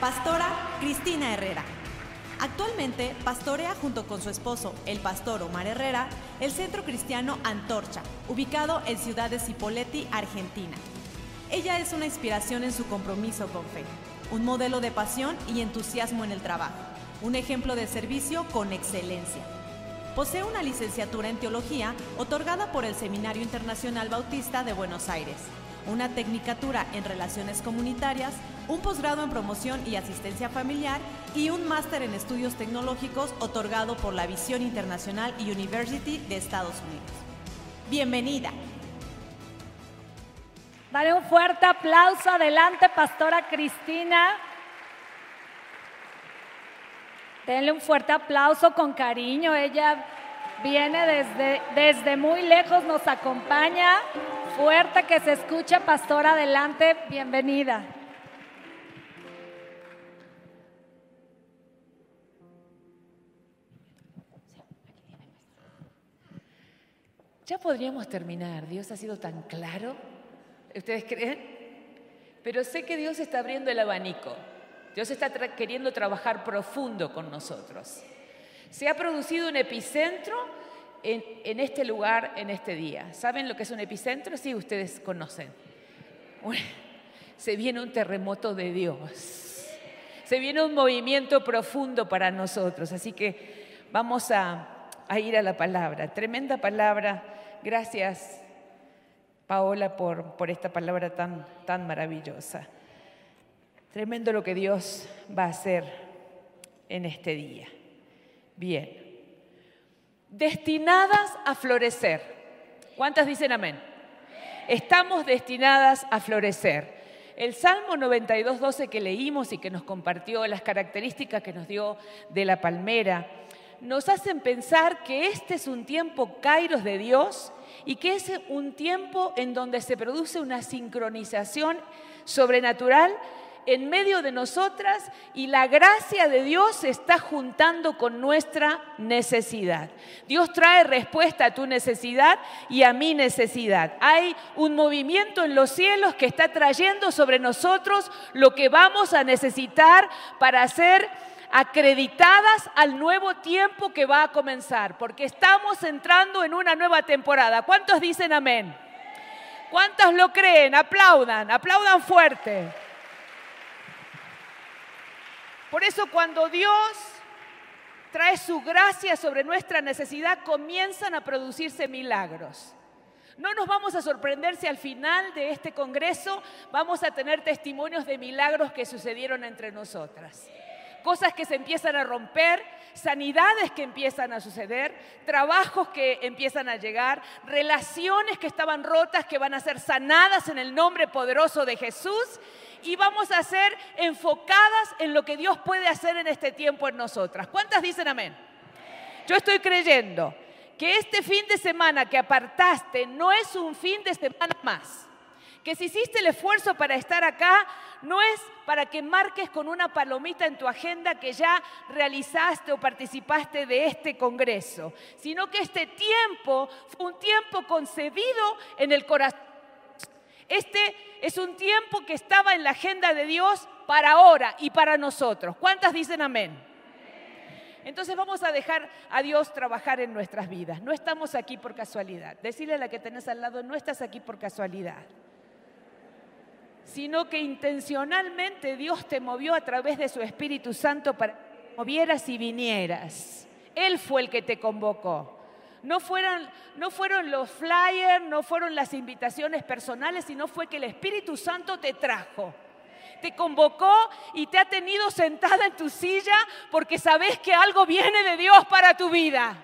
Pastora Cristina Herrera. Actualmente pastorea junto con su esposo, el pastor Omar Herrera, el Centro Cristiano Antorcha, ubicado en Ciudad de Cipolletti, Argentina. Ella es una inspiración en su compromiso con fe, un modelo de pasión y entusiasmo en el trabajo, un ejemplo de servicio con excelencia. Posee una licenciatura en teología otorgada por el Seminario Internacional Bautista de Buenos Aires, una tecnicatura en relaciones comunitarias, un posgrado en promoción y asistencia familiar y un máster en estudios tecnológicos otorgado por la Visión Internacional University de Estados Unidos. Bienvenida. Dale un fuerte aplauso adelante, Pastora Cristina. Denle un fuerte aplauso con cariño. Ella viene desde, desde muy lejos, nos acompaña. Fuerte que se escuche, Pastora, adelante. Bienvenida. Ya podríamos terminar. Dios ha sido tan claro. ¿Ustedes creen? Pero sé que Dios está abriendo el abanico. Dios está queriendo trabajar profundo con nosotros. Se ha producido un epicentro en, en, este lugar, en este día. ¿Saben lo que es un epicentro? Sí, ustedes conocen. Se viene un terremoto de Dios. Se viene un movimiento profundo para nosotros. Así que vamos a, ir a la palabra. Tremenda palabra. Gracias, Paola, por, por esta palabra tan, tan maravillosa. Tremendo lo que Dios va a hacer en este día. Bien. Destinadas a florecer. ¿Cuántas dicen amén? Estamos destinadas a florecer. El Salmo 92, 12 que leímos y que nos compartió las características que nos dio de la palmera, nos hacen pensar que este es un tiempo kairos de Dios y que es un tiempo en donde se produce una sincronización sobrenatural en medio de nosotras y la gracia de Dios se está juntando con nuestra necesidad. Dios trae respuesta a tu necesidad y a mi necesidad. Hay un movimiento en los cielos que está trayendo sobre nosotros lo que vamos a necesitar para ser acreditadas al nuevo tiempo que va a comenzar, porque estamos entrando en una nueva temporada. ¿Cuántos dicen amén? ¿Cuántos lo creen? Aplaudan, aplaudan fuerte. Por eso cuando Dios trae su gracia sobre nuestra necesidad, comienzan a producirse milagros. No nos vamos a sorprender si al final de este Congreso vamos a tener testimonios de milagros que sucedieron entre nosotras. Cosas que se empiezan a romper, sanidades que empiezan a suceder, trabajos que empiezan a llegar, relaciones que estaban rotas que van a ser sanadas en el nombre poderoso de Jesús y vamos a ser enfocadas en lo que Dios puede hacer en este tiempo en nosotras. ¿Cuántas dicen amén? Yo estoy creyendo que este fin de semana que apartaste no es un fin de semana más. Que si hiciste el esfuerzo para estar acá, no es para que marques con una palomita en tu agenda que ya realizaste o participaste de este Congreso, sino que este tiempo fue un tiempo concebido en el corazón. Este es un tiempo que estaba en la agenda de Dios para ahora y para nosotros. ¿Cuántas dicen amén? Entonces vamos a dejar a Dios trabajar en nuestras vidas. No estamos aquí por casualidad. Decirle a la que tenés al lado, no estás aquí por casualidad. Sino que intencionalmente Dios te movió a través de su Espíritu Santo para que movieras y vinieras. Él fue el que te convocó. No fueron, los flyers, no fueron las invitaciones personales, sino fue que el Espíritu Santo te trajo te convocó y te ha tenido sentada en tu silla porque sabes que algo viene de Dios para tu vida.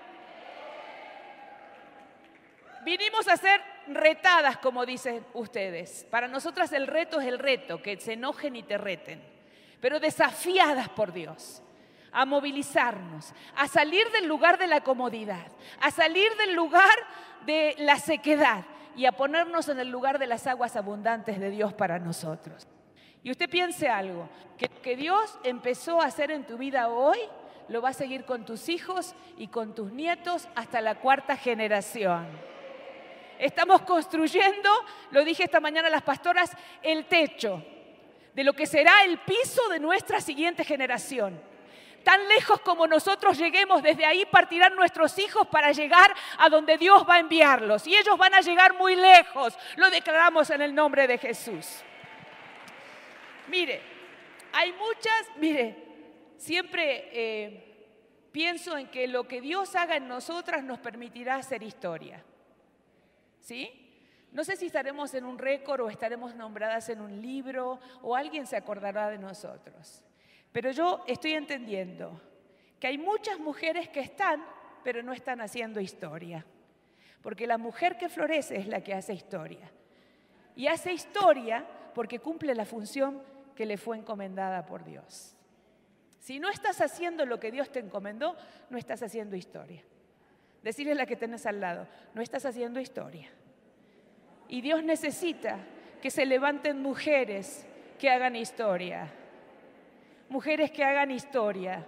Vinimos a ser retadas, como dicen ustedes. Para nosotras el reto es el reto, que se enojen y te reten, pero desafiadas por Dios a movilizarnos, a salir del lugar de la comodidad, a salir del lugar de la sequedad y a ponernos en el lugar de las aguas abundantes de Dios para nosotros. Y usted piense algo, que, que Dios empezó a hacer en tu vida hoy, lo va a seguir con tus hijos y con tus nietos hasta la cuarta generación. Estamos construyendo, lo dije esta mañana a las pastoras, el techo. de lo que será el piso de nuestra siguiente generación. Tan lejos como nosotros lleguemos, desde ahí partirán nuestros hijos para llegar a donde Dios va a enviarlos. Y ellos van a llegar muy lejos. Lo declaramos en el nombre de Jesús. Mire, hay muchas, mire, siempre eh, pienso en que lo que Dios haga en nosotras nos permitirá hacer historia. ¿Sí? No sé si estaremos en un récord o estaremos nombradas en un libro o alguien se acordará de nosotros. Pero yo estoy entendiendo que hay muchas mujeres que están, pero no están haciendo historia. Porque la mujer que florece es la que hace historia. Y hace historia porque cumple la función que le fue encomendada por Dios. Si no estás haciendo lo que Dios te encomendó, no estás haciendo historia. Decirle la que tenés al lado, no estás haciendo historia. Y Dios necesita que se levanten mujeres que hagan historia. Mujeres que hagan historia.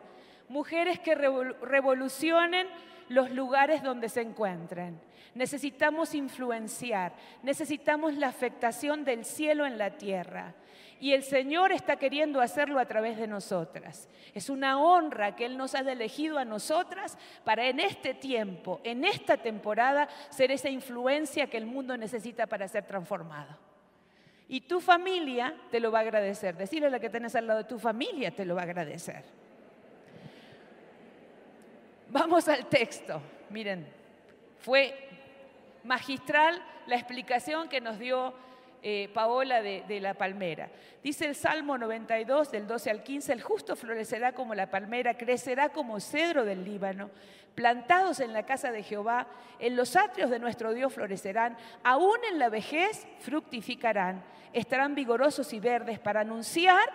Mujeres que revolucionen los lugares donde se encuentren. Necesitamos influenciar, necesitamos la afectación del cielo en la tierra. Y el Señor está queriendo hacerlo a través de nosotras. Es una honra que Él nos haya elegido a nosotras para en este tiempo, en esta temporada, ser esa influencia que el mundo necesita para ser transformado. Y tu familia te lo va a agradecer. Decirle a la que tenés al lado de tu familia te lo va a agradecer. Vamos al texto. Miren, fue magistral la explicación que nos dio eh, Paola de, la palmera. Dice el Salmo 92, del 12 al 15, el justo florecerá como la palmera, crecerá como cedro del Líbano, plantados en la casa de Jehová, en los atrios de nuestro Dios florecerán, aún en la vejez fructificarán, estarán vigorosos y verdes para anunciar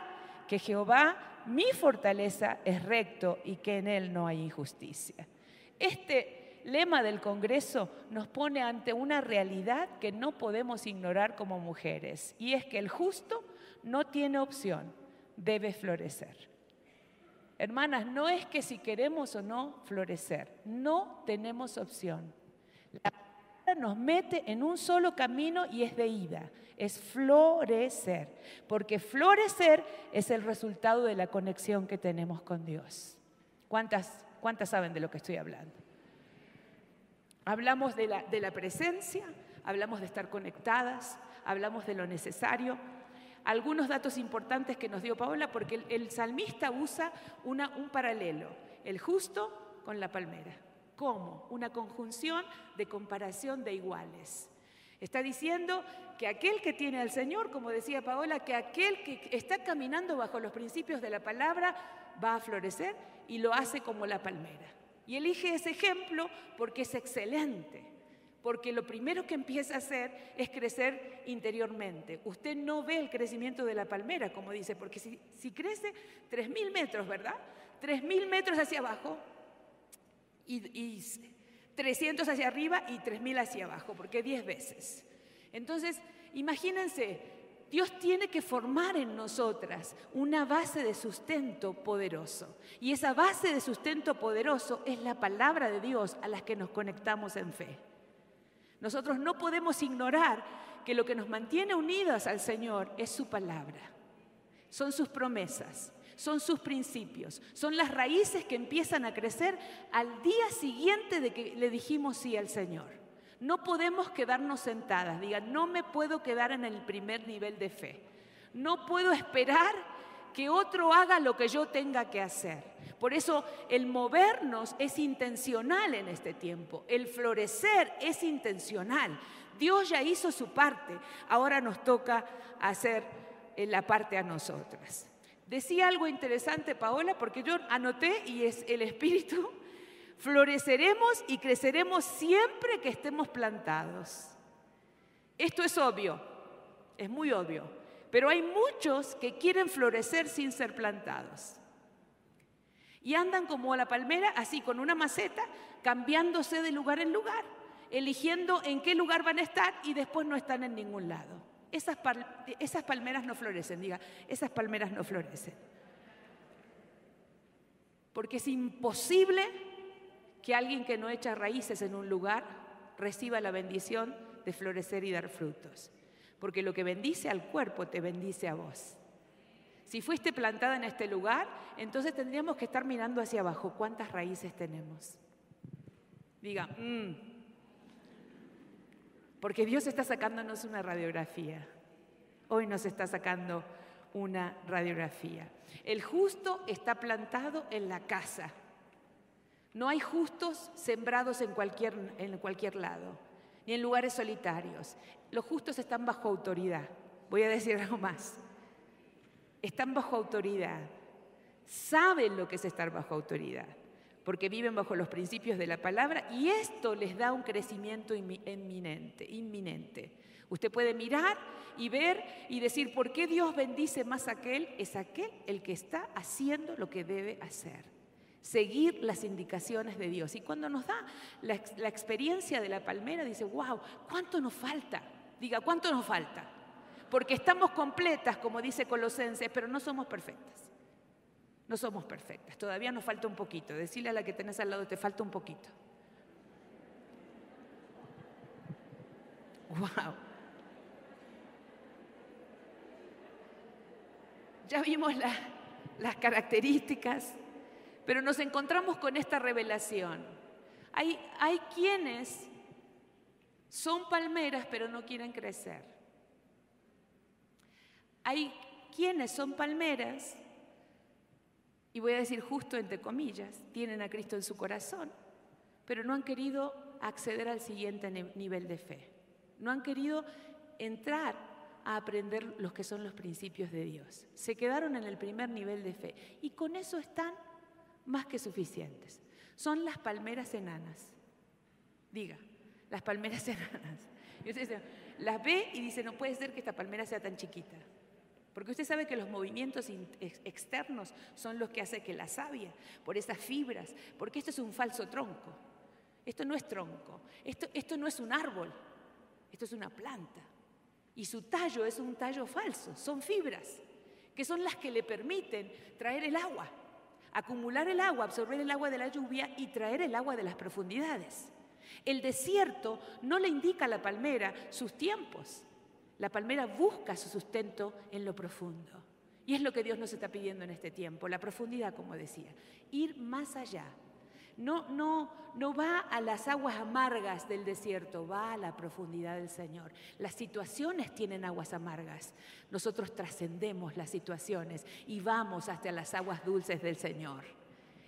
que Jehová, mi fortaleza, es recto y que en él no hay injusticia. Este lema del Congreso nos pone ante una realidad que no podemos ignorar como mujeres, y es que el justo no tiene opción, debe florecer. Hermanas, no es que si queremos o no florecer, no tenemos opción. La palabra nos mete en un solo camino y es de ida, es florecer, porque florecer es el resultado de la conexión que tenemos con Dios. ¿Cuántas, cuántas saben de lo que estoy hablando? Hablamos de la, presencia, hablamos de estar conectadas, hablamos de lo necesario. Algunos datos importantes que nos dio Paola, porque el, salmista usa un paralelo, el justo con la palmera. ¿Cómo? Una conjunción de comparación de iguales. Está diciendo que aquel que tiene al Señor, como decía Paola, que aquel que está caminando bajo los principios de la palabra va a florecer y lo hace como la palmera. Y elige ese ejemplo porque es excelente, porque lo primero que empieza a hacer es crecer interiormente. Usted no ve el crecimiento de la palmera, como dice, porque si, si crece 3.000 metros, ¿verdad? 3.000 metros hacia abajo y, y 300 hacia arriba y 3.000 hacia abajo, porque 10 veces. Entonces, imagínense, Dios tiene que formar en nosotras una base de sustento poderoso. Y esa base de sustento poderoso es la palabra de Dios a la que nos conectamos en fe. Nosotros no podemos ignorar que lo que nos mantiene unidas al Señor es su palabra. Son sus promesas, son sus principios, son las raíces que empiezan a crecer al día siguiente de que le dijimos sí al Señor. No podemos quedarnos sentadas. Diga, no me puedo quedar en el primer nivel de fe. No puedo esperar que otro haga lo que yo tenga que hacer. Por eso el movernos es intencional en este tiempo. El florecer es intencional. Dios ya hizo su parte. Ahora nos toca hacer eh, la parte a nosotras. Decía algo interesante, Paola, porque yo anoté y es el Espíritu Floreceremos y creceremos siempre que estemos plantados. Esto es obvio, es muy obvio, pero hay muchos que quieren florecer sin ser plantados. Y andan como la palmera, así con una maceta, cambiándose de lugar en lugar, eligiendo en qué lugar van a estar y después no están en ningún lado. Esas, esas palmeras no florecen, diga, esas palmeras no florecen. Porque es imposible que alguien que no echa raíces en un lugar reciba la bendición de florecer y dar frutos. Porque lo que bendice al cuerpo te bendice a vos. Si fuiste plantada en este lugar, entonces tendríamos que estar mirando hacia abajo. ¿Cuántas raíces tenemos? Diga, mm". porque Dios está sacándonos una radiografía. Hoy nos está sacando una radiografía. El justo está plantado en la casa. No hay justos sembrados en cualquier, en cualquier lado, ni en lugares solitarios. Los justos están bajo autoridad. Voy a decir algo más. Están bajo autoridad. Saben lo que es estar bajo autoridad, porque viven bajo los principios de la palabra y esto les da un crecimiento inminente, inminente. Usted puede mirar y ver y decir, ¿por qué Dios bendice más a aquel? Es aquel el que está haciendo lo que debe hacer. Seguir las indicaciones de Dios. Y cuando nos da la, experiencia de la palmera, dice, wow, ¿cuánto nos falta? Diga, ¿cuánto nos falta? Porque estamos completas, como dice Colosenses, pero no somos perfectas. No somos perfectas, todavía nos falta un poquito. Decirle a la que tenés al lado, te falta un poquito. Wow. Ya vimos las características, pero nos encontramos con esta revelación. Hay, hay quienes son palmeras, pero no quieren crecer. Hay quienes son palmeras, y voy a decir justo entre comillas, tienen a Cristo en su corazón, pero no han querido acceder al siguiente nivel de fe. No han querido entrar a aprender los que son los principios de Dios. Se quedaron en el primer nivel de fe y con eso están más que suficientes. Son las palmeras enanas. Diga, las palmeras enanas. Y usted dice, las ve y dice, no puede ser que esta palmera sea tan chiquita. Porque usted sabe que los movimientos externos son los que hacen que la savia, por esas fibras, porque esto es un falso tronco. Esto no es tronco, esto, esto no es un árbol, esto es una planta. Y su tallo es un tallo falso, son fibras, que son las que le permiten traer el agua, acumular el agua, absorber el agua de la lluvia y traer el agua de las profundidades. El desierto no le indica a la palmera sus tiempos. La palmera busca su sustento en lo profundo. Y es lo que Dios nos está pidiendo en este tiempo, la profundidad, como decía, ir más allá, no, no, no va a las aguas amargas del desierto, va a la profundidad del Señor. Las situaciones tienen aguas amargas. Nosotros trascendemos las situaciones y vamos hasta las aguas dulces del Señor.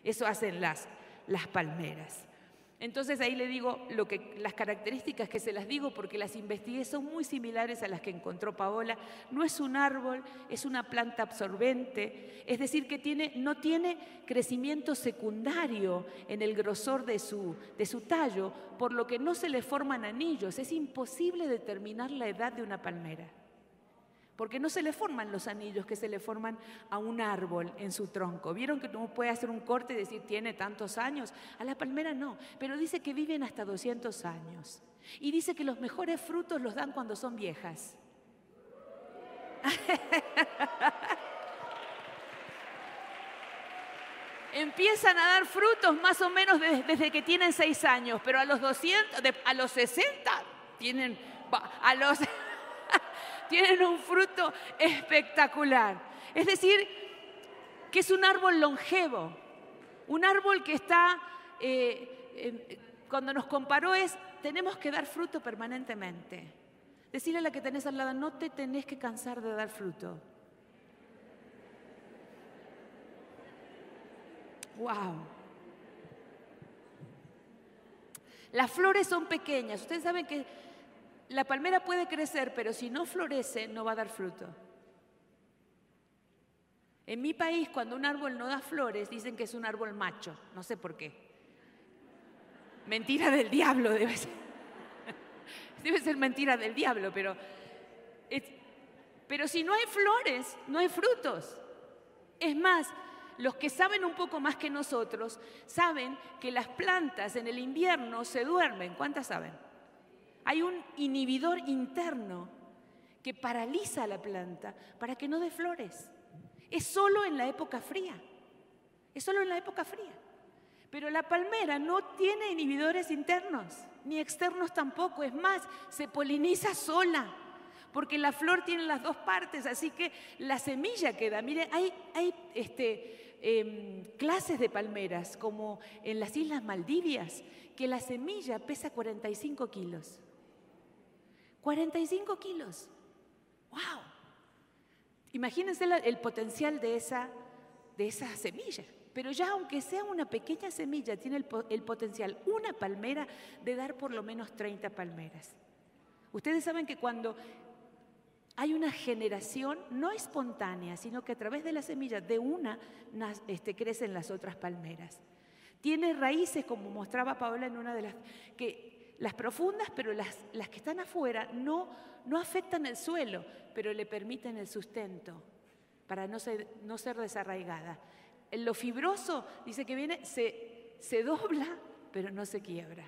Eso hacen las, las palmeras. Entonces ahí le digo lo que, las características que se las digo porque las investigué son muy similares a las que encontró Paola. No es un árbol, es una planta absorbente, es decir, que tiene, no tiene crecimiento secundario en el grosor de su, de su tallo, por lo que no se le forman anillos. Es imposible determinar la edad de una palmera porque no se le forman los anillos que se le forman a un árbol en su tronco. ¿Vieron que uno puede hacer un corte y decir tiene tantos años? A la palmera no, pero dice que viven hasta 200 años. Y dice que los mejores frutos los dan cuando son viejas. Empiezan a dar frutos más o menos desde, que tienen 6 años, pero a los 200, a los 60 tienen, a los tienen un fruto espectacular. Es decir, que es un árbol longevo, un árbol que está, eh, cuando nos comparó es, tenemos que dar fruto permanentemente. Decirle a la que tenés al lado, no te tenés que cansar de dar fruto. Wow. Las flores son pequeñas. Ustedes saben que la palmera puede crecer, pero si no florece, no va a dar fruto. En mi país, cuando un árbol no da flores, dicen que es un árbol macho. No sé por qué. Mentira del diablo debe ser. Debe ser mentira del diablo, pero, pero si no hay flores, no hay frutos. Es más, los que saben un poco más que nosotros saben que las plantas en el invierno se duermen. ¿Cuántas saben? Hay un inhibidor interno que paraliza a la planta para que no dé flores. Es solo en la época fría. Es solo en la época fría. Pero la palmera no tiene inhibidores internos, ni externos tampoco. Es más, se poliniza sola. porque la flor tiene las dos partes, así que la semilla queda. Miren, hay, hay este, em, clases de palmeras, como en las Islas Maldivias, que la semilla pesa 45 kilos. 45 kilos. ¡Wow! Imagínense el potencial de esa, de semilla. Pero ya aunque sea una pequeña semilla, tiene el, el, potencial, una palmera, de dar por lo menos 30 palmeras. Ustedes saben que cuando hay una generación no espontánea, sino que a través de la semilla de una este, crecen las otras palmeras. Tiene raíces, como mostraba Paola en una de las, que las profundas, pero las, las que están afuera no, no afectan el suelo, pero le permiten el sustento para no ser, no ser desarraigada. Lo fibroso, dice que viene, se, se dobla, pero no se quiebra.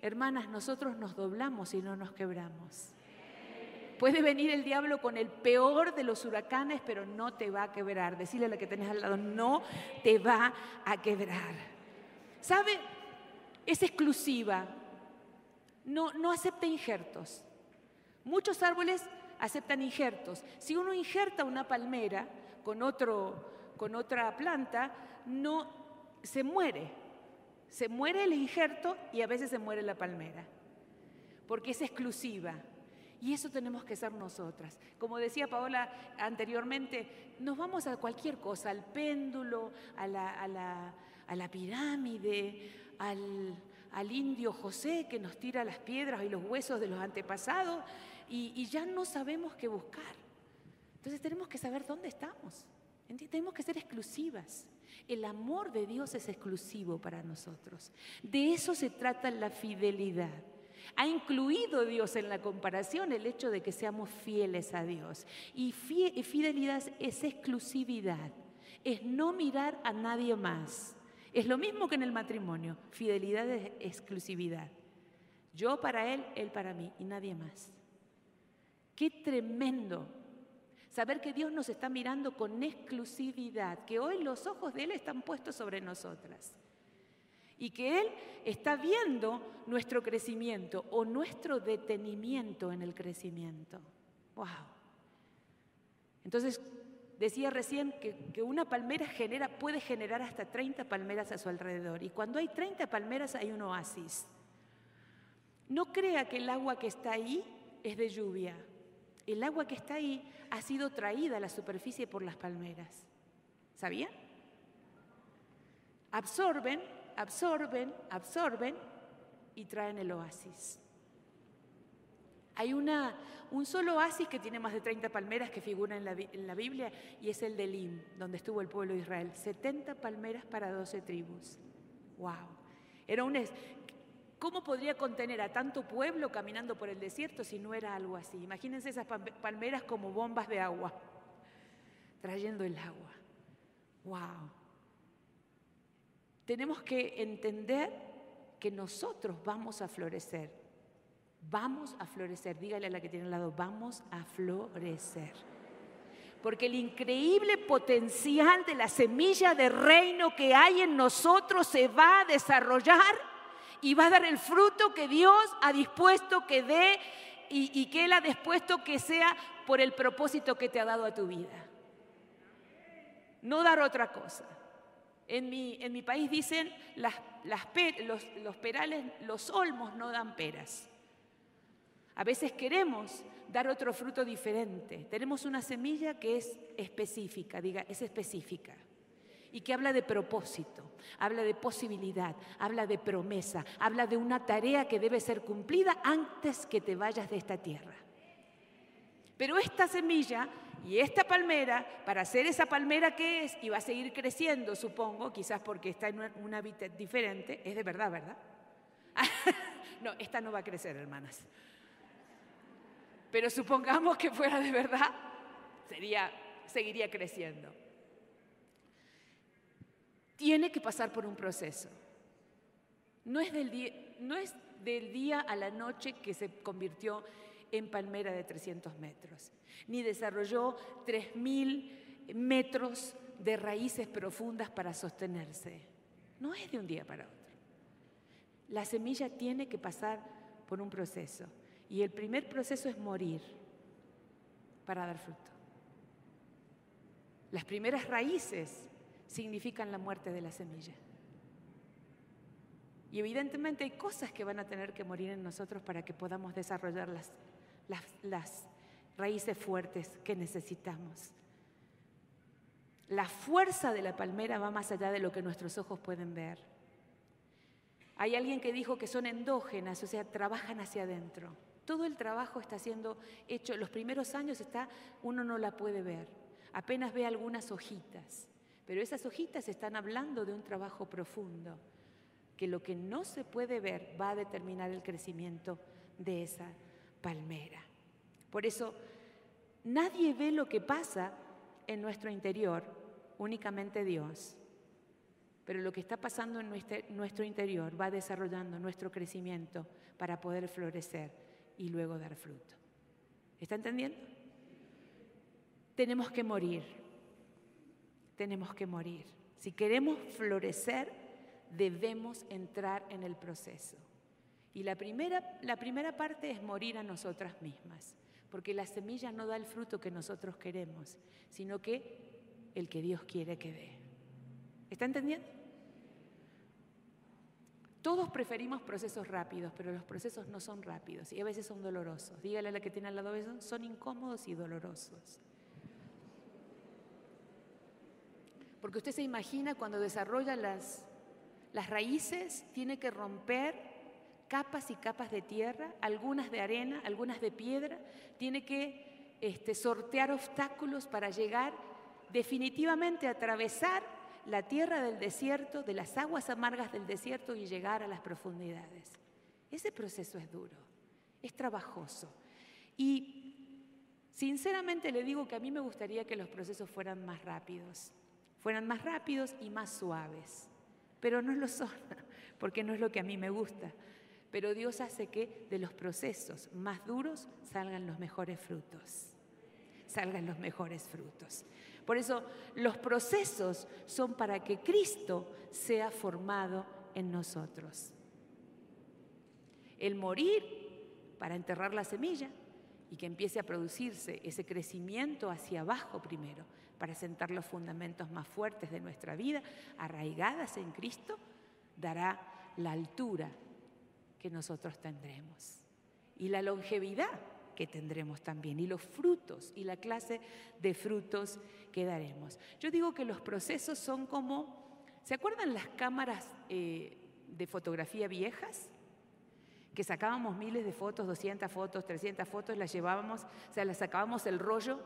Hermanas, nosotros nos doblamos y no nos quebramos. Puede venir el diablo con el peor de los huracanes, pero no te va a quebrar. Decirle a la que tenés al lado, no te va a quebrar. ¿Sabe? Es exclusiva. No, no acepta injertos. Muchos árboles aceptan injertos. Si uno injerta una palmera con, otro, con otra planta, no se muere. Se muere el injerto y a veces se muere la palmera, porque es exclusiva. Y eso tenemos que ser nosotras. Como decía Paola anteriormente, nos vamos a cualquier cosa, al péndulo, a la, pirámide, al, al, indio José que nos tira las piedras y los huesos de los antepasados y, ya no sabemos qué buscar. Entonces tenemos que saber dónde estamos. Tenemos que ser exclusivas. El amor de Dios es exclusivo para nosotros. De eso se trata la fidelidad. Ha incluido Dios en la comparación el hecho de que seamos fieles a Dios. Y fidelidad es exclusividad, es no mirar a nadie más. Es lo mismo que en el matrimonio, fidelidad es exclusividad. Yo para Él, Él para mí y nadie más. Qué tremendo saber que Dios nos está mirando con exclusividad, que hoy los ojos de Él están puestos sobre nosotras y que Él está viendo nuestro crecimiento o nuestro detenimiento en el crecimiento. ¡Wow! Entonces, decía recién que, una palmera genera, puede generar hasta 30 palmeras a su alrededor. Y cuando hay 30 palmeras hay un oasis. No crea que el agua que está ahí es de lluvia. El agua que está ahí ha sido traída a la superficie por las palmeras. ¿Sabían? Absorben absorben, absorben y traen el oasis. Hay una, un solo oasis que tiene más de 30 palmeras que figura en la, Biblia y es el de Elim, donde estuvo el pueblo de Israel. 70 palmeras para 12 tribus. ¡Wow! Era un, ¿Cómo podría contener a tanto pueblo caminando por el desierto si no era algo así? Imagínense esas palmeras como bombas de agua, trayendo el agua. ¡Wow! tenemos que entender que nosotros vamos a florecer. Vamos a florecer. Dígale a la que tiene al lado, vamos a florecer. Porque el increíble potencial de la semilla de reino que hay en nosotros se va a desarrollar y va a dar el fruto que Dios ha dispuesto que dé y, que Él ha dispuesto que sea por el propósito que te ha dado a tu vida. No dar otra cosa. En mi, en mi país dicen las, los perales, los olmos no dan peras. A veces queremos dar otro fruto diferente. Tenemos una semilla que es específica, diga, es específica. Y que habla de propósito, habla de posibilidad, habla de promesa, habla de una tarea que debe ser cumplida antes que te vayas de esta tierra. Pero esta semilla y esta palmera, para ser esa palmera que es, y va a seguir creciendo, supongo, quizás porque está en un hábitat diferente, es de verdad, ¿verdad? no, esta no va a crecer, hermanas. Pero supongamos que fuera de verdad, sería, seguiría creciendo. Tiene que pasar por un proceso. No es del día, no es del día a la noche que se convirtió en palmera de 300 metros, ni desarrolló 3.000 metros de raíces profundas para sostenerse. No es de un día para otro. La semilla tiene que pasar por un proceso y el primer proceso es morir. para dar fruto. Las primeras raíces significan la muerte de la semilla. Y evidentemente hay cosas que van a tener que morir en nosotros para que podamos desarrollar las, las, raíces fuertes que necesitamos. La fuerza de la palmera va más allá de lo que nuestros ojos pueden ver. Hay alguien que dijo que son endógenas, o sea, trabajan hacia adentro. Todo el trabajo está siendo hecho, los primeros años está, uno no la puede ver, apenas ve algunas hojitas, pero esas hojitas están hablando de un trabajo profundo, que lo que no se puede ver va a determinar el crecimiento de esa palmera. Por eso, nadie ve lo que pasa en nuestro interior, únicamente Dios. Pero lo que está pasando en nuestro, interior va desarrollando nuestro crecimiento para poder florecer y luego dar fruto. ¿Está entendiendo? Tenemos que morir. Tenemos que morir. Si queremos florecer, debemos entrar en el proceso. Y la primera, la primera parte es morir a nosotras mismas, porque la semilla no da el fruto que nosotros queremos, sino que el que Dios quiere que dé. ¿Está entendiendo? Todos preferimos procesos rápidos, pero los procesos no son rápidos y a veces son dolorosos. Dígale a la que tiene al lado, son incómodos y dolorosos. Porque usted se imagina cuando desarrolla las, las raíces, tiene que romper capas y capas de tierra, algunas de arena, algunas de piedra, tiene que este, sortear obstáculos para llegar definitivamente a atravesar la tierra del desierto, de las aguas amargas del desierto y llegar a las profundidades. Ese proceso es duro, es trabajoso. Y sinceramente le digo que a mí me gustaría que los procesos fueran más rápidos, fueran más rápidos y más suaves, pero no lo son, porque no es lo que a mí me gusta. Pero Dios hace que de los procesos más duros salgan los mejores frutos. Salgan los mejores frutos. Por eso los procesos son para que Cristo sea formado en nosotros. El morir para enterrar la semilla y que empiece a producirse ese crecimiento hacia abajo primero, para sentar los fundamentos más fuertes de nuestra vida, arraigadas en Cristo, dará la altura que nosotros tendremos. Y la longevidad que tendremos también. Y los frutos y la clase de frutos que daremos. Yo digo que los procesos son como, ¿se acuerdan las cámaras eh, de fotografía viejas? Que sacábamos miles de fotos, 200 fotos, 300 fotos, las llevábamos, o sea, las sacábamos el rollo,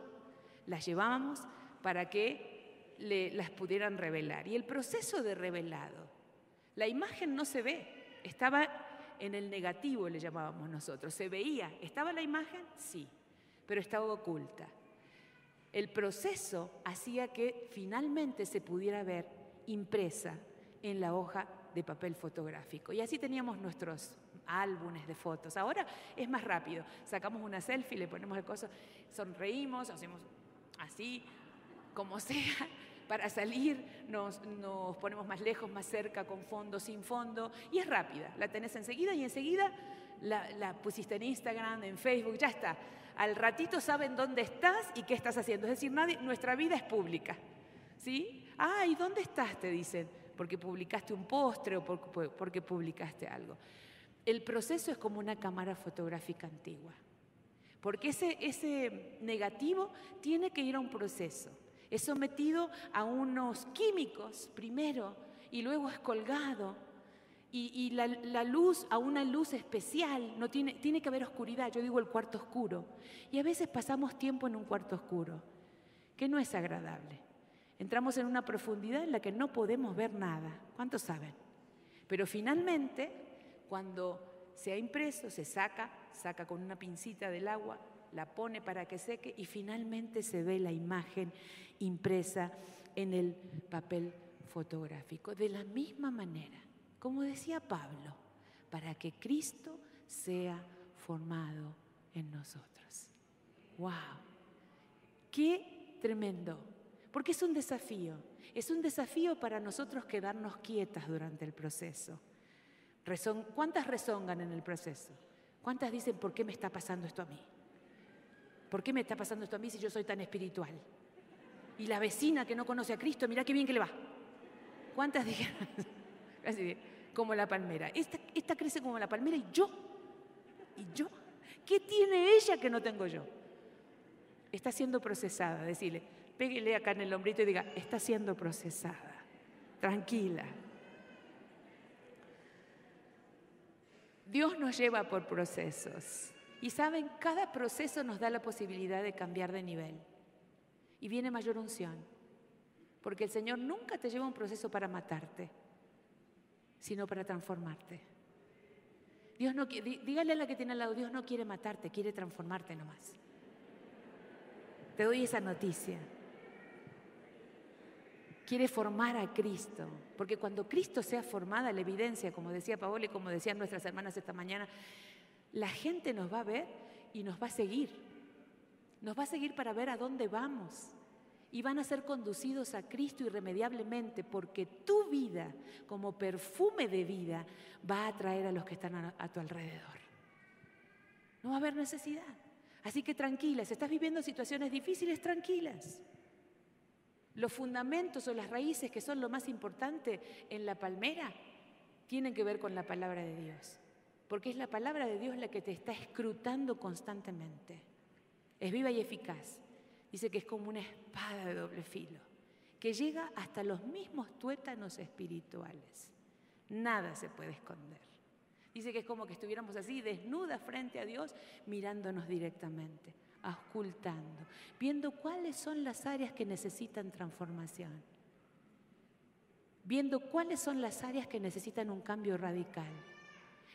las llevábamos para que las pudieran revelar. Y el proceso de revelado, la imagen no se ve, estaba en el negativo le llamábamos nosotros. Se veía, ¿estaba la imagen? Sí, pero estaba oculta. El proceso hacía que finalmente se pudiera ver impresa en la hoja de papel fotográfico. Y así teníamos nuestros álbumes de fotos. Ahora es más rápido. Sacamos una selfie, le ponemos el coso, sonreímos, hacemos así, como sea para salir nos, ponemos más lejos, más cerca, con fondo, sin fondo, y es rápida, la tenés enseguida y enseguida la, pusiste en Instagram, en Facebook, ya está. Al ratito saben dónde estás y qué estás haciendo. Es decir, nuestra vida es pública. ¿Sí? Ah, ¿y dónde estás? Te dicen, porque publicaste un postre o porque publicaste algo. El proceso es como una cámara fotográfica antigua. Porque ese, ese negativo tiene que ir a un proceso. Es sometido a unos químicos primero y luego es colgado. Y, la, luz, a una luz especial, no tiene, tiene que haber oscuridad, yo digo el cuarto oscuro. Y a veces pasamos tiempo en un cuarto oscuro, que no es agradable. Entramos en una profundidad en la que no podemos ver nada. ¿Cuántos saben? Pero finalmente, cuando se ha impreso, se saca, saca con una pincita del agua, la pone para que seque y finalmente se ve la imagen impresa en el papel fotográfico. De la misma manera, como decía Pablo, para que Cristo sea formado en nosotros. ¡Wow! ¡Qué tremendo! Porque es un desafío. Es un desafío para nosotros quedarnos quietas durante el proceso. ¿Cuántas rezongan en el proceso? ¿Cuántas dicen, ¿por qué me está pasando esto a mí? ¿Por qué me está pasando esto a mí si yo soy tan espiritual? Y la vecina que no conoce a Cristo, mira qué bien que le va. ¿Cuántas dijeron? Como la palmera. Esta, esta crece como la palmera y yo. ¿Y yo? ¿Qué tiene ella que no tengo yo? Está siendo procesada. Decirle, pégale acá en el hombrito y diga, está siendo procesada. Tranquila. Dios nos lleva por procesos. Y saben, cada proceso nos da la posibilidad de cambiar de nivel. Y viene mayor unción. Porque el Señor nunca te lleva un proceso para matarte, sino para transformarte. Dios no, dígale a la que tiene al lado, Dios no quiere matarte, quiere transformarte nomás. Te doy esa noticia. Quiere formar a Cristo, porque cuando Cristo sea formada, la evidencia, como decía Paola y como decían nuestras hermanas esta mañana, la gente nos va a ver y nos va a seguir. Nos va a seguir para ver a dónde vamos. Y van a ser conducidos a Cristo irremediablemente porque tu vida, como perfume de vida, va a atraer a los que están a, tu alrededor. No va a haber necesidad. Así que tranquilas, estás viviendo situaciones difíciles, tranquilas. Los fundamentos o las raíces que son lo más importante en la palmera tienen que ver con la palabra de Dios porque es la palabra de Dios la que te está escrutando constantemente. Es viva y eficaz. Dice que es como una espada de doble filo, que llega hasta los mismos tuétanos espirituales. Nada se puede esconder. Dice que es como que estuviéramos así, desnudas frente a Dios, mirándonos directamente, ocultando, viendo cuáles son las áreas que necesitan transformación, viendo cuáles son las áreas que necesitan un cambio radical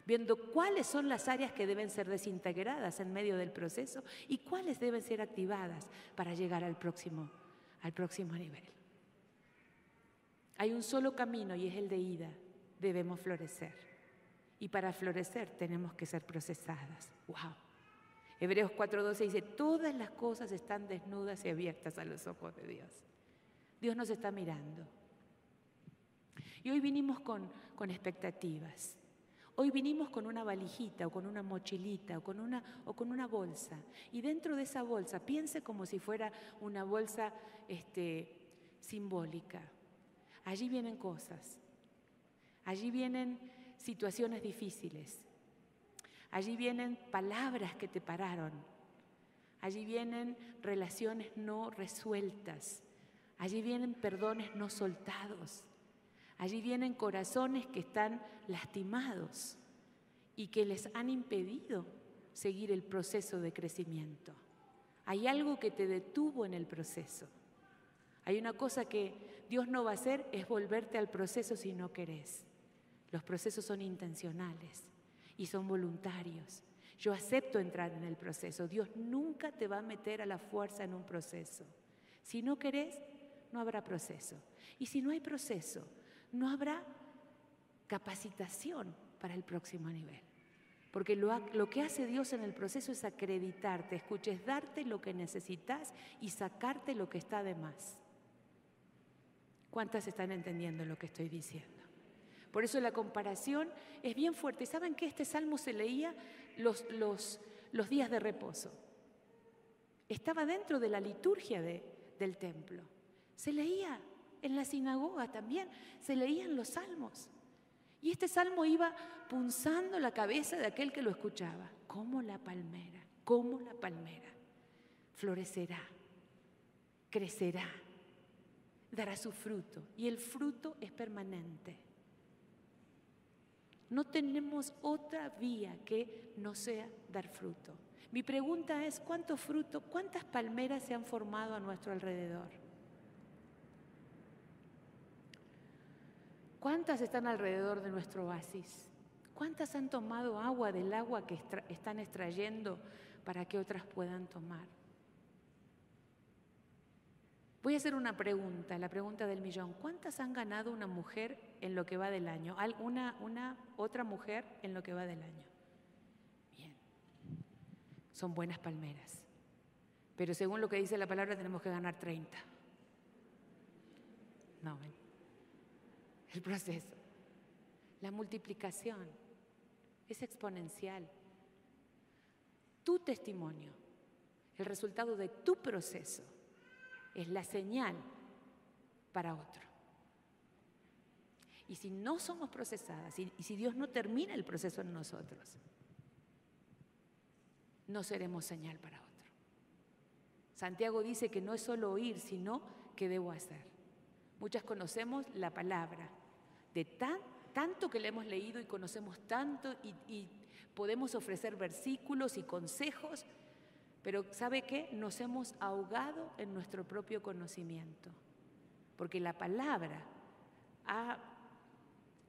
viendo cuáles son las áreas que deben ser desintegradas en medio del proceso y cuáles deben ser activadas para llegar al próximo, al próximo nivel. Hay un solo camino y es el de ida. Debemos florecer. Y para florecer tenemos que ser procesadas. ¡Wow! Hebreos 4:12 dice, todas las cosas están desnudas y abiertas a los ojos de Dios. Dios nos está mirando. Y hoy vinimos con, con expectativas. Hoy vinimos con una valijita o con una mochilita o con una, o con una bolsa. Y dentro de esa bolsa, piense como si fuera una bolsa este, simbólica. Allí vienen cosas. Allí vienen situaciones difíciles. Allí vienen palabras que te pararon. Allí vienen relaciones no resueltas. Allí vienen perdones no soltados. Allí vienen corazones que están lastimados y que les han impedido seguir el proceso de crecimiento. Hay algo que te detuvo en el proceso. Hay una cosa que Dios no va a hacer, es volverte al proceso si no querés. Los procesos son intencionales y son voluntarios. Yo acepto entrar en el proceso. Dios nunca te va a meter a la fuerza en un proceso. Si no querés, no habrá proceso. Y si no hay proceso, no habrá capacitación para el próximo nivel. Porque lo, que hace Dios en el proceso es acreditarte, escuches, darte lo que necesitas y sacarte lo que está de más. ¿Cuántas están entendiendo lo que estoy diciendo? Por eso la comparación es bien fuerte. ¿Saben que este salmo se leía los, los, días de reposo? Estaba dentro de la liturgia del templo. Se leía en la sinagoga también se leían los salmos. Y este salmo iba punzando la cabeza de aquel que lo escuchaba, como la palmera, como la palmera. Florecerá, crecerá, dará su fruto y el fruto es permanente. No tenemos otra vía que no sea dar fruto. Mi pregunta es, ¿cuántos frutos, cuántas palmeras se han formado a nuestro alrededor? ¿Cuántas están alrededor de nuestro oasis? ¿Cuántas han tomado agua del agua que están extrayendo para que otras puedan tomar? Voy a hacer una pregunta, la pregunta del millón. ¿Cuántas han ganado una mujer en lo que va del año? ¿Una, una otra mujer en lo que va del año? Bien. Son buenas palmeras. Pero según lo que dice la palabra tenemos que ganar 30. No, el proceso. La multiplicación es exponencial. Tu testimonio el resultado de tu proceso, es la señal para otro. Y si no somos procesadas, y, si Dios no termina el proceso en nosotros, no seremos señal para otro. Santiago dice que no es solo oír, sino que debo hacer. Muchas conocemos la palabra, de tan, tanto que le hemos leído y conocemos tanto y, podemos ofrecer versículos y consejos, pero ¿sabe qué? Nos hemos ahogado en nuestro propio conocimiento, porque la palabra ha,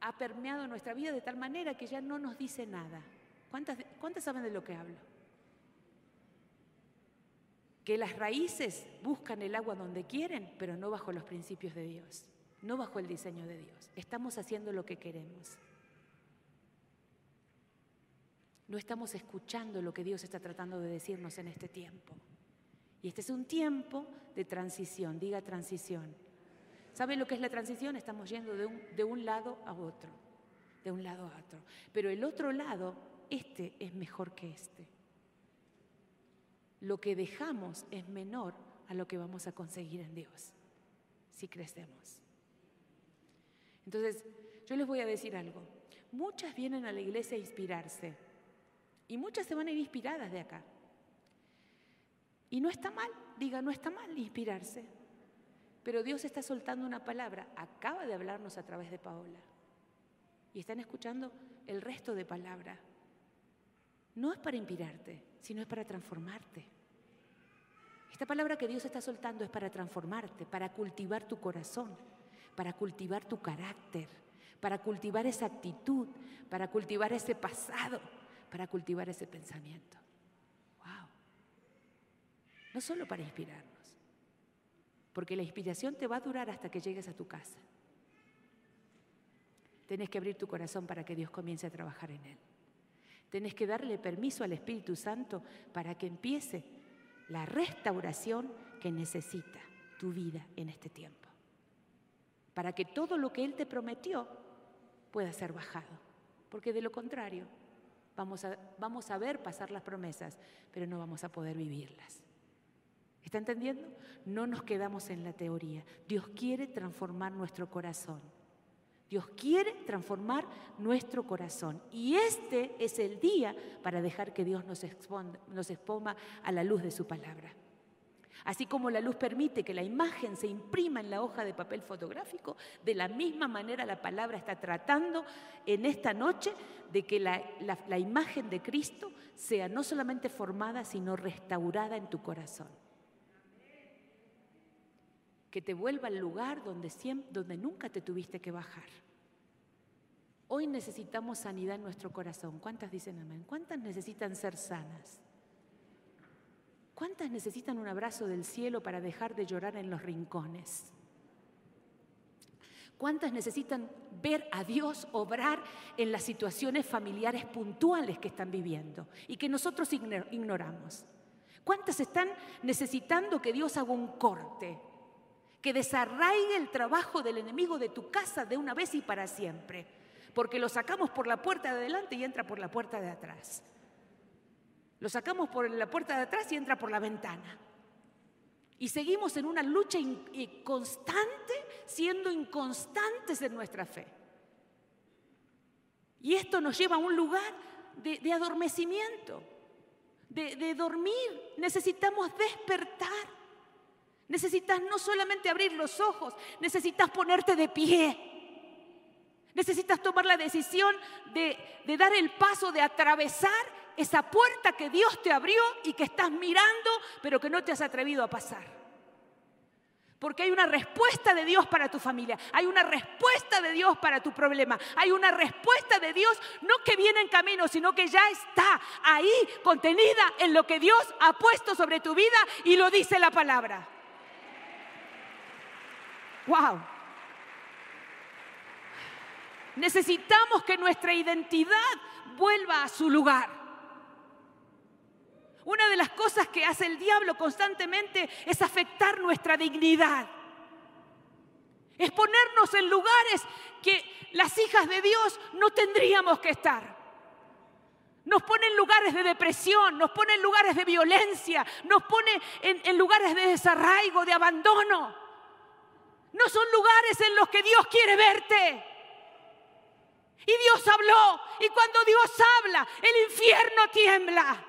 ha permeado nuestra vida de tal manera que ya no nos dice nada. ¿Cuántas, ¿Cuántas saben de lo que hablo? Que las raíces buscan el agua donde quieren, pero no bajo los principios de Dios, no bajo el diseño de Dios. Estamos haciendo lo que queremos. No estamos escuchando lo que Dios está tratando de decirnos en este tiempo. Y este es un tiempo de transición, diga transición. ¿Saben lo que es la transición? Estamos yendo de un, de un lado a otro, de un lado a otro. Pero el otro lado, este es mejor que este. Lo que dejamos es menor a lo que vamos a conseguir en Dios, si crecemos. Entonces, yo les voy a decir algo. Muchas vienen a la iglesia a inspirarse y muchas se van a ir inspiradas de acá. Y no está mal, diga, no está mal inspirarse. Pero Dios está soltando una palabra, acaba de hablarnos a través de Paola. Y están escuchando el resto de palabra. No es para inspirarte, sino es para transformarte. Esta palabra que Dios está soltando es para transformarte, para cultivar tu corazón, para cultivar tu carácter, para cultivar esa actitud, para cultivar ese pasado para cultivar ese pensamiento. ¡Wow! No solo para inspirarnos, porque la inspiración te va a durar hasta que llegues a tu casa. Tenés que abrir tu corazón para que Dios comience a trabajar en él. Tenés que darle permiso al Espíritu Santo para que empiece la restauración que necesita tu vida en este tiempo. Para que todo lo que Él te prometió pueda ser bajado. Porque de lo contrario, Vamos a, vamos a ver pasar las promesas, pero no vamos a poder vivirlas. ¿Está entendiendo? No nos quedamos en la teoría. Dios quiere transformar nuestro corazón. Dios quiere transformar nuestro corazón. Y este es el día para dejar que Dios nos, nos exponga a la luz de su palabra. Así como la luz permite que la imagen se imprima en la hoja de papel fotográfico, de la misma manera la palabra está tratando en esta noche de que la, imagen de Cristo sea no solamente formada, sino restaurada en tu corazón. Que te vuelva al lugar donde, donde nunca te tuviste que bajar. Hoy necesitamos sanidad en nuestro corazón. ¿Cuántas dicen amén? ¿Cuántas necesitan ser sanas? ¿Cuántas necesitan un abrazo del cielo para dejar de llorar en los rincones? ¿Cuántas necesitan ver a Dios obrar en las situaciones familiares puntuales que están viviendo y que nosotros ignoramos? ¿Cuántas están necesitando que Dios haga un corte, que desarraigue el trabajo del enemigo de tu casa de una vez y para siempre? Porque lo sacamos por la puerta de adelante y entra por la puerta de atrás. Lo sacamos por la puerta de atrás y entra por la ventana. Y seguimos en una lucha constante, siendo inconstantes en nuestra fe. Y esto nos lleva a un lugar de, adormecimiento, de, dormir. Necesitamos despertar. Necesitas no solamente abrir los ojos, necesitas ponerte de pie. Necesitas tomar la decisión de, de, dar el paso de atravesar esa puerta que Dios te abrió y que estás mirando, pero que no te has atrevido a pasar. Porque hay una respuesta de Dios para tu familia, hay una respuesta de Dios para tu problema, hay una respuesta de Dios no que viene en camino, sino que ya está ahí contenida en lo que Dios ha puesto sobre tu vida y lo dice la palabra. Wow. Necesitamos que nuestra identidad vuelva a su lugar. Una de las cosas que hace el diablo constantemente es afectar nuestra dignidad. Es ponernos en lugares que las hijas de Dios no tendríamos que estar. Nos pone en lugares de depresión, nos pone en lugares de violencia, nos pone en, en lugares de desarraigo, de abandono. No son lugares en los que Dios quiere verte. Y Dios habló. Y cuando Dios habla, el infierno tiembla.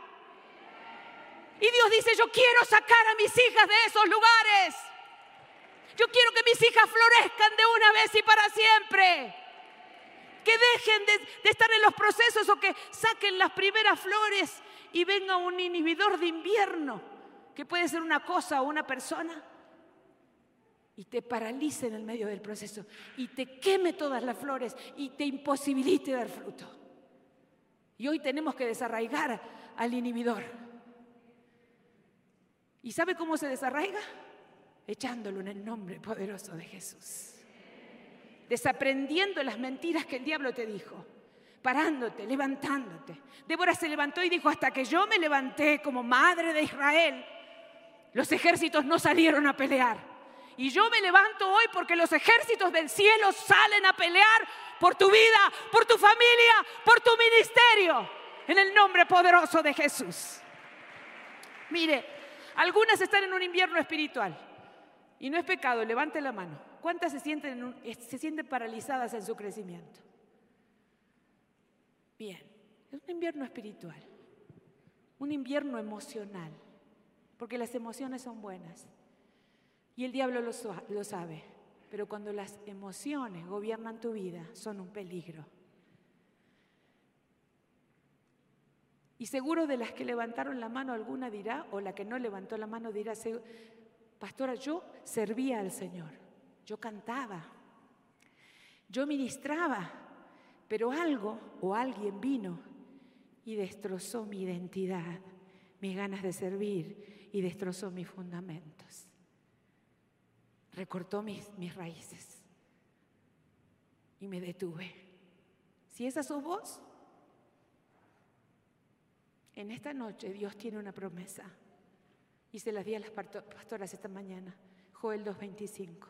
Y Dios dice, yo quiero sacar a mis hijas de esos lugares. Yo quiero que mis hijas florezcan de una vez y para siempre. Que dejen de, estar en los procesos o que saquen las primeras flores y venga un inhibidor de invierno, que puede ser una cosa o una persona, y te paralice en el medio del proceso y te queme todas las flores y te imposibilite dar fruto. Y hoy tenemos que desarraigar al inhibidor. ¿Y sabe cómo se desarraiga? Echándolo en el nombre poderoso de Jesús. Desaprendiendo las mentiras que el diablo te dijo. Parándote, levantándote. Débora se levantó y dijo, hasta que yo me levanté como madre de Israel, los ejércitos no salieron a pelear. Y yo me levanto hoy porque los ejércitos del cielo salen a pelear por tu vida, por tu familia, por tu ministerio, en el nombre poderoso de Jesús. Mire, algunas están en un invierno espiritual y no es pecado, levante la mano. ¿Cuántas se sienten, un, se sienten paralizadas en su crecimiento? Bien, es un invierno espiritual, un invierno emocional, porque las emociones son buenas. Y el diablo lo, lo, sabe, pero cuando las emociones gobiernan tu vida, son un peligro. Y seguro de las que levantaron la mano alguna dirá, o la que no levantó la mano dirá, pastora, yo servía al Señor, yo cantaba, yo ministraba, pero algo o alguien vino y destrozó mi identidad, mis ganas de servir y destrozó mis fundamentos recortó mis, mis raíces y me detuve. Si esa es su voz, en esta noche Dios tiene una promesa y se las di a las pastoras esta mañana, Joel 2.25.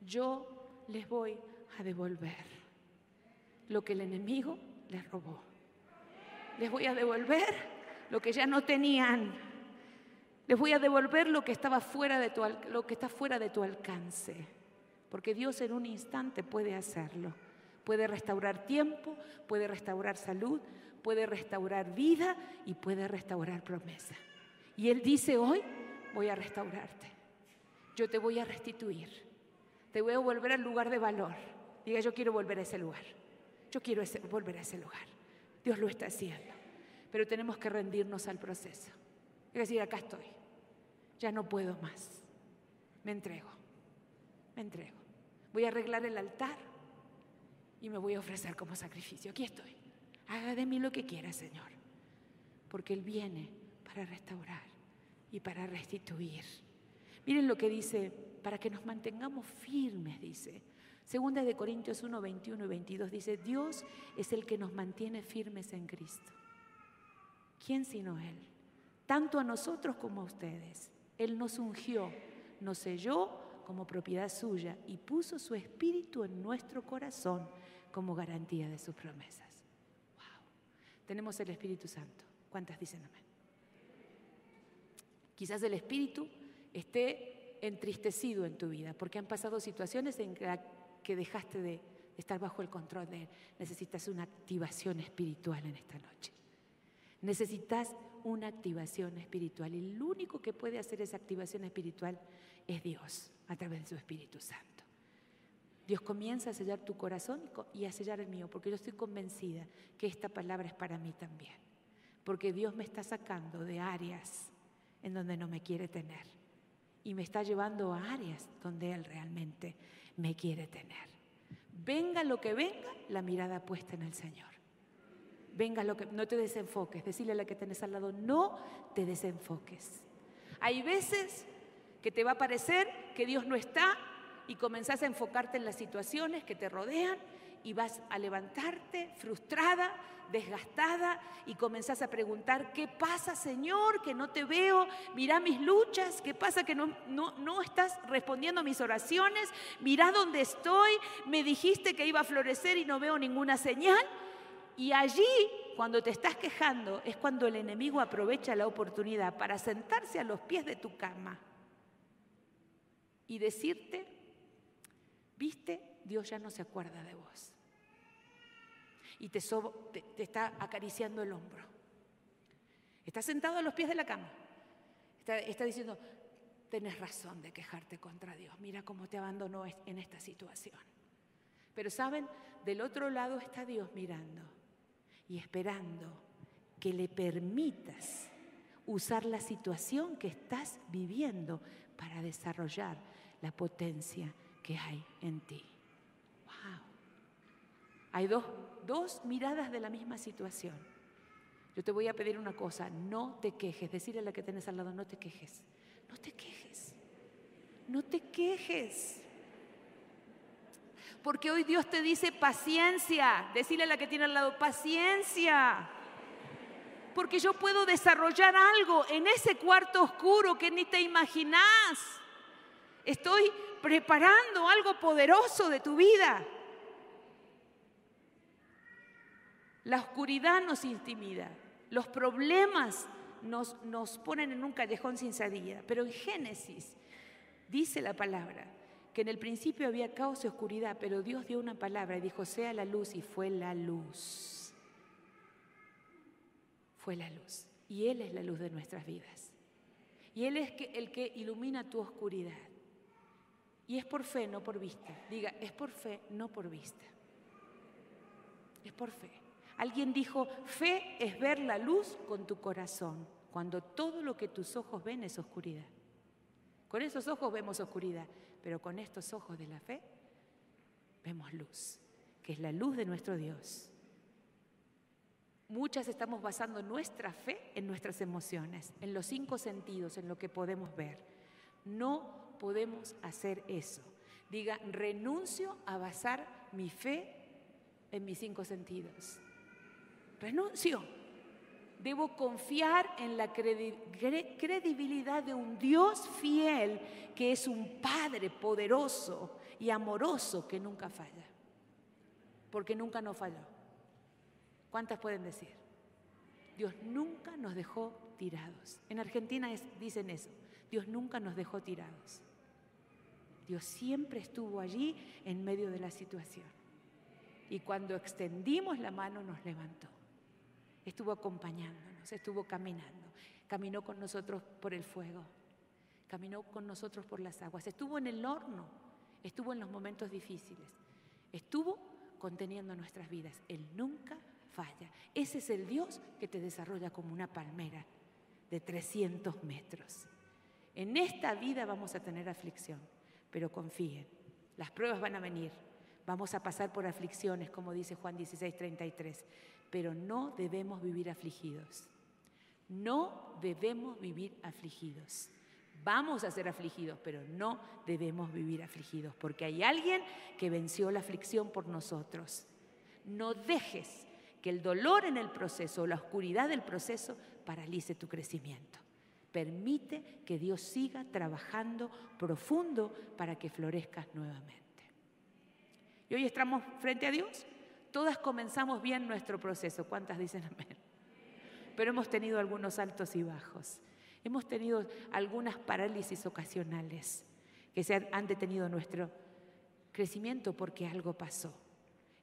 Yo les voy a devolver lo que el enemigo les robó. Les voy a devolver lo que ya no tenían les voy a devolver lo que, estaba fuera de tu, lo que está fuera de tu alcance. Porque Dios en un instante puede hacerlo. Puede restaurar tiempo, puede restaurar salud, puede restaurar vida y puede restaurar promesa. Y Él dice hoy, voy a restaurarte. Yo te voy a restituir. Te voy a volver al lugar de valor. Diga, yo quiero volver a ese lugar. Yo quiero volver a ese lugar. Dios lo está haciendo. Pero tenemos que rendirnos al proceso. Es decir, acá estoy ya no puedo más. Me entrego, me entrego. Voy a arreglar el altar y me voy a ofrecer como sacrificio. Aquí estoy. Haga de mí lo que quiera, Señor. Porque Él viene para restaurar y para restituir. Miren lo que dice, para que nos mantengamos firmes, dice. Segunda de Corintios 1, 21 y 22 dice, Dios es el que nos mantiene firmes en Cristo. ¿Quién sino Él? Tanto a nosotros como a ustedes. Él nos ungió, nos selló como propiedad suya y puso su espíritu en nuestro corazón como garantía de sus promesas. Tenemos el Espíritu Santo. ¿Cuántas dicen amén? Quizás el Espíritu esté entristecido en tu vida porque han pasado situaciones en que dejaste de estar bajo el control de Él. Necesitas una activación espiritual en esta noche. Necesitas una activación espiritual. Y el único que puede hacer esa activación espiritual es Dios, a través de su Espíritu Santo. Dios comienza a sellar tu corazón y a sellar el mío, porque yo estoy convencida que esta palabra es para mí también. Porque Dios me está sacando de áreas en donde no me quiere tener y me está llevando a áreas donde Él realmente me quiere tener. Venga lo que venga, la mirada puesta en el Señor venga lo que, no te desenfoques, decirle a la que tenés al lado, no te desenfoques. Hay veces que te va a parecer que Dios no está y comenzás a enfocarte en las situaciones que te rodean y vas a levantarte frustrada, desgastada y comenzás a preguntar, ¿qué pasa Señor? Que no te veo, mira mis luchas, ¿qué pasa que no, no, no estás respondiendo a mis oraciones? Mira dónde estoy, me dijiste que iba a florecer y no veo ninguna señal. Y allí, cuando te estás quejando, es cuando el enemigo aprovecha la oportunidad para sentarse a los pies de tu cama y decirte, viste, Dios ya no se acuerda de vos. Y te, está acariciando el hombro. Está sentado a los pies de la cama. Está, está diciendo, tenés razón de quejarte contra Dios. Mira cómo te abandonó en esta situación. Pero saben, del otro lado está Dios mirando y esperando que le permitas usar la situación que estás viviendo para desarrollar la potencia que hay en ti. Wow. Hay dos, dos miradas de la misma situación. Yo te voy a pedir una cosa, no te quejes. Decirle a la que tenés al lado, no te quejes. No te quejes. No te quejes. Porque hoy Dios te dice paciencia. Decirle a la que tiene al lado, paciencia. Porque yo puedo desarrollar algo en ese cuarto oscuro que ni te imaginás. Estoy preparando algo poderoso de tu vida. La oscuridad nos intimida. Los problemas nos, nos ponen en un callejón sin salida. Pero en Génesis dice la palabra que en el principio había caos y oscuridad, pero Dios dio una palabra y dijo, sea la luz, y fue la luz. Fue la luz. Y Él es la luz de nuestras vidas. Y Él es el que ilumina tu oscuridad. Y es por fe, no por vista. Diga, es por fe, no por vista. Es por fe. Alguien dijo, fe es ver la luz con tu corazón, cuando todo lo que tus ojos ven es oscuridad. Con esos ojos vemos oscuridad, pero con estos ojos de la fe vemos luz, que es la luz de nuestro Dios. Muchas estamos basando nuestra fe en nuestras emociones, en los cinco sentidos, en lo que podemos ver. No podemos hacer eso. Diga, renuncio a basar mi fe en mis cinco sentidos. Renuncio. Debo confiar en la credibilidad de un Dios fiel que es un Padre poderoso y amoroso que nunca falla. Porque nunca nos falló. ¿Cuántas pueden decir? Dios nunca nos dejó tirados. En Argentina dicen eso. Dios nunca nos dejó tirados. Dios siempre estuvo allí en medio de la situación. Y cuando extendimos la mano nos levantó estuvo acompañándonos, estuvo caminando, caminó con nosotros por el fuego, caminó con nosotros por las aguas, estuvo en el horno, estuvo en los momentos difíciles, estuvo conteniendo nuestras vidas. Él nunca falla. Ese es el Dios que te desarrolla como una palmera de 300 metros. En esta vida vamos a tener aflicción, pero confíen, las pruebas van a venir. Vamos a pasar por aflicciones, como dice Juan 16, 33 pero no debemos vivir afligidos. No debemos vivir afligidos. Vamos a ser afligidos, pero no debemos vivir afligidos, porque hay alguien que venció la aflicción por nosotros. No dejes que el dolor en el proceso o la oscuridad del proceso paralice tu crecimiento. Permite que Dios siga trabajando profundo para que florezcas nuevamente. Y hoy estamos frente a Dios Todas comenzamos bien nuestro proceso. ¿Cuántas dicen amén? Pero hemos tenido algunos altos y bajos. Hemos tenido algunas parálisis ocasionales que se han detenido nuestro crecimiento porque algo pasó.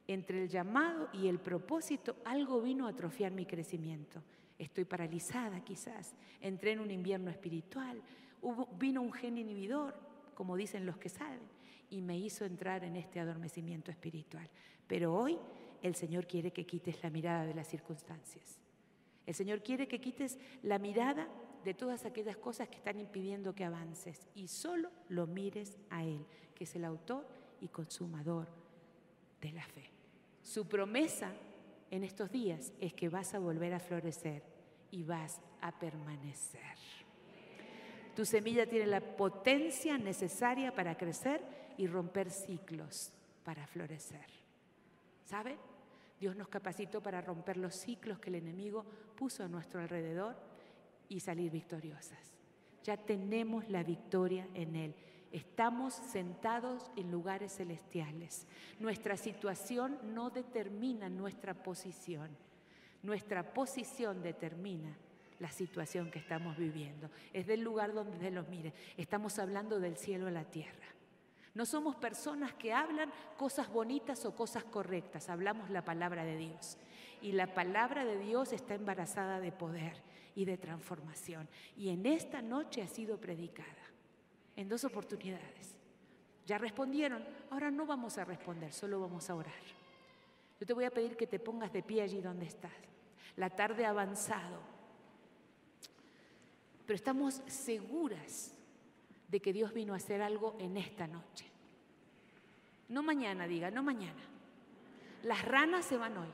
Entre el llamado y el propósito, algo vino a atrofiar mi crecimiento. Estoy paralizada quizás. Entré en un invierno espiritual. Vino un gen inhibidor, como dicen los que saben, y me hizo entrar en este adormecimiento espiritual. Pero hoy el Señor quiere que quites la mirada de las circunstancias. El Señor quiere que quites la mirada de todas aquellas cosas que están impidiendo que avances y solo lo mires a Él, que es el autor y consumador de la fe. Su promesa en estos días es que vas a volver a florecer y vas a permanecer. Tu semilla tiene la potencia necesaria para crecer y romper ciclos para florecer. ¿Sabe? Dios nos capacitó para romper los ciclos que el enemigo puso a nuestro alrededor y salir victoriosas. Ya tenemos la victoria en Él Estamos sentados en lugares celestiales. Nuestra situación no determina nuestra posición. Nuestra posición determina la situación que estamos viviendo. Es del lugar donde se los mire. Estamos hablando del cielo a la tierra. No somos personas que hablan cosas bonitas o cosas correctas, hablamos la palabra de Dios. Y la palabra de Dios está embarazada de poder y de transformación. Y en esta noche ha sido predicada en dos oportunidades. Ya respondieron, ahora no vamos a responder, solo vamos a orar. Yo te voy a pedir que te pongas de pie allí donde estás. La tarde ha avanzado, pero estamos seguras de que Dios vino a hacer algo en esta noche. No mañana, diga, no mañana. Las ranas se van hoy.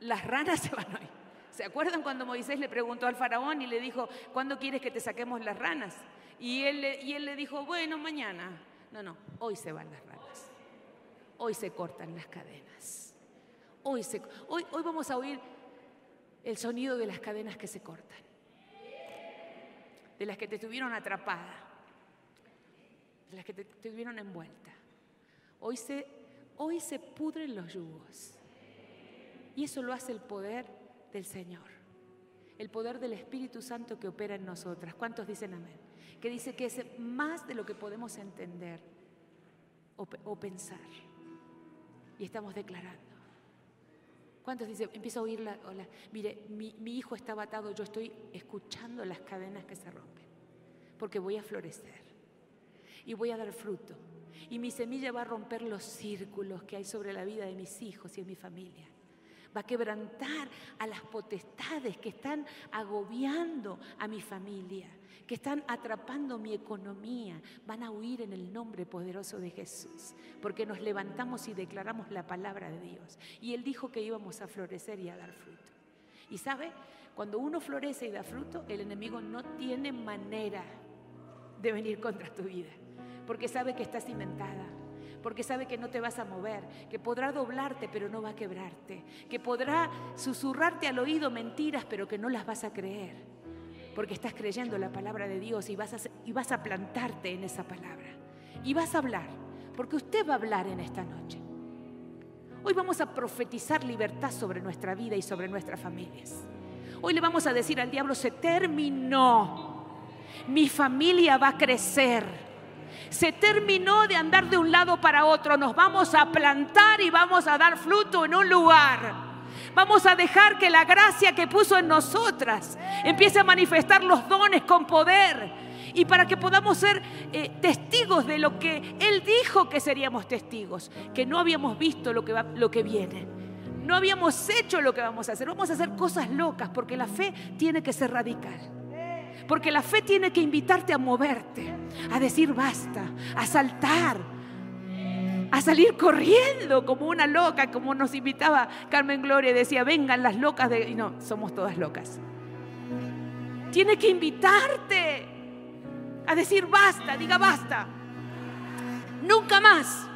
Las ranas se van hoy. ¿Se acuerdan cuando Moisés le preguntó al faraón y le dijo, ¿cuándo quieres que te saquemos las ranas? Y él, le dijo, bueno, mañana. No, no, hoy se van las ranas. Hoy se cortan las cadenas. Hoy, se, hoy, hoy vamos a oír el sonido de las cadenas que se cortan. De las que te tuvieron atrapada. De las que te tuvieron envuelta. Hoy se, hoy se pudren los yugos. Y eso lo hace el poder del Señor. El poder del Espíritu Santo que opera en nosotras. ¿Cuántos dicen amén? Que dice que es más de lo que podemos entender o, pensar. Y estamos declarando. ¿Cuántos dicen? Empiezo a oír la, mire, mi, mi hijo está atado, yo estoy escuchando las cadenas que se rompen, porque voy a florecer y voy a dar fruto. Y mi semilla va a romper los círculos que hay sobre la vida de mis hijos y de mi familia va a quebrantar a las potestades que están agobiando a mi familia que están atrapando mi economía, van a huir en el nombre poderoso de Jesús, porque nos levantamos y declaramos la palabra de Dios. Y Él dijo que íbamos a florecer y a dar fruto. Y sabe, cuando uno florece y da fruto, el enemigo no tiene manera de venir contra tu vida, porque sabe que está cimentada, porque sabe que no te vas a mover, que podrá doblarte pero no va a quebrarte, que podrá susurrarte al oído mentiras pero que no las vas a creer porque estás creyendo la palabra de Dios y vas, a, y vas a plantarte en esa palabra. Y vas a hablar, porque usted va a hablar en esta noche. Hoy vamos a profetizar libertad sobre nuestra vida y sobre nuestras familias. Hoy le vamos a decir al diablo, se terminó. Mi familia va a crecer. Se terminó de andar de un lado para otro. Nos vamos a plantar y vamos a dar fruto en un lugar. Vamos a dejar que la gracia que puso en nosotras empiece a manifestar los dones con poder. Y para que podamos ser eh, testigos de lo que Él dijo que seríamos testigos, que no habíamos visto lo que, lo que viene. No habíamos hecho lo que vamos a hacer. Vamos a hacer cosas locas porque la fe tiene que ser radical. Porque la fe tiene que invitarte a moverte, a decir basta, a saltar, a salir corriendo como una loca, como nos invitaba Carmen Gloria decía, vengan las locas de... Y no, somos todas locas. Tiene que invitarte a decir basta, diga basta. Nunca más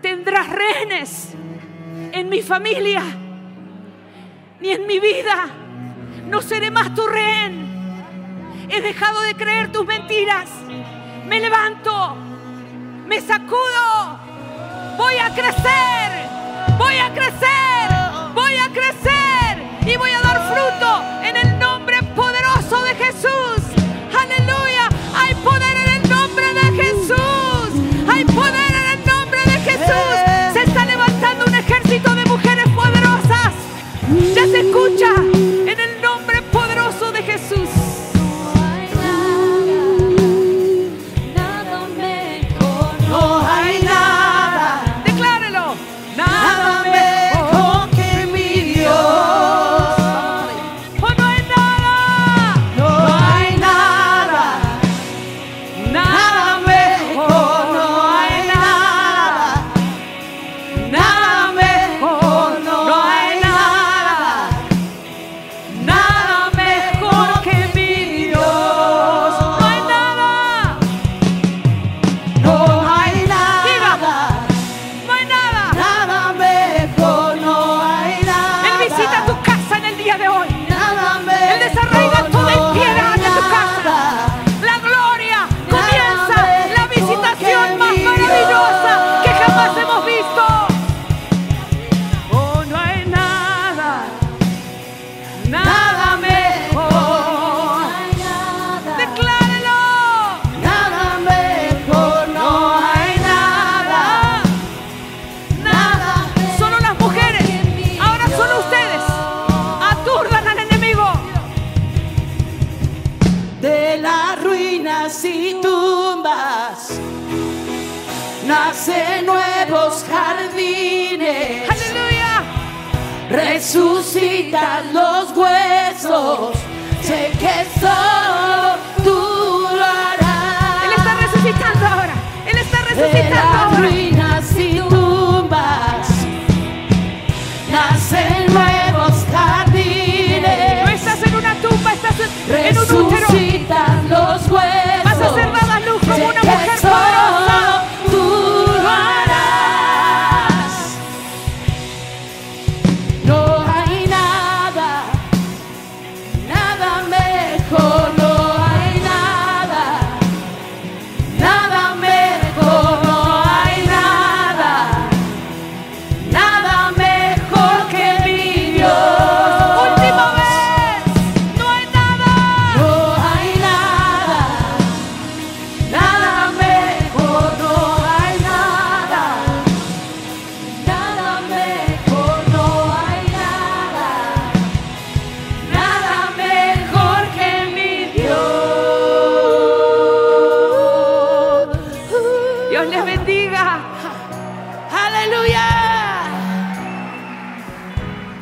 tendrás rehenes en mi familia, ni en mi vida. No seré más tu rehén. He dejado de creer tus mentiras. Me levanto me sacudo. Voy a crecer, voy a crecer, voy a crecer y voy a dar fruto en el nombre poderoso de Jesús. Aleluya, hay poder en el nombre de Jesús. Hay poder en el nombre de Jesús. Se está levantando un ejército de mujeres poderosas. Ya se escucha. Resucitas los huesos. Sé que solo tú lo harás. Él está resucitando ahora. Él está resucitando ahora.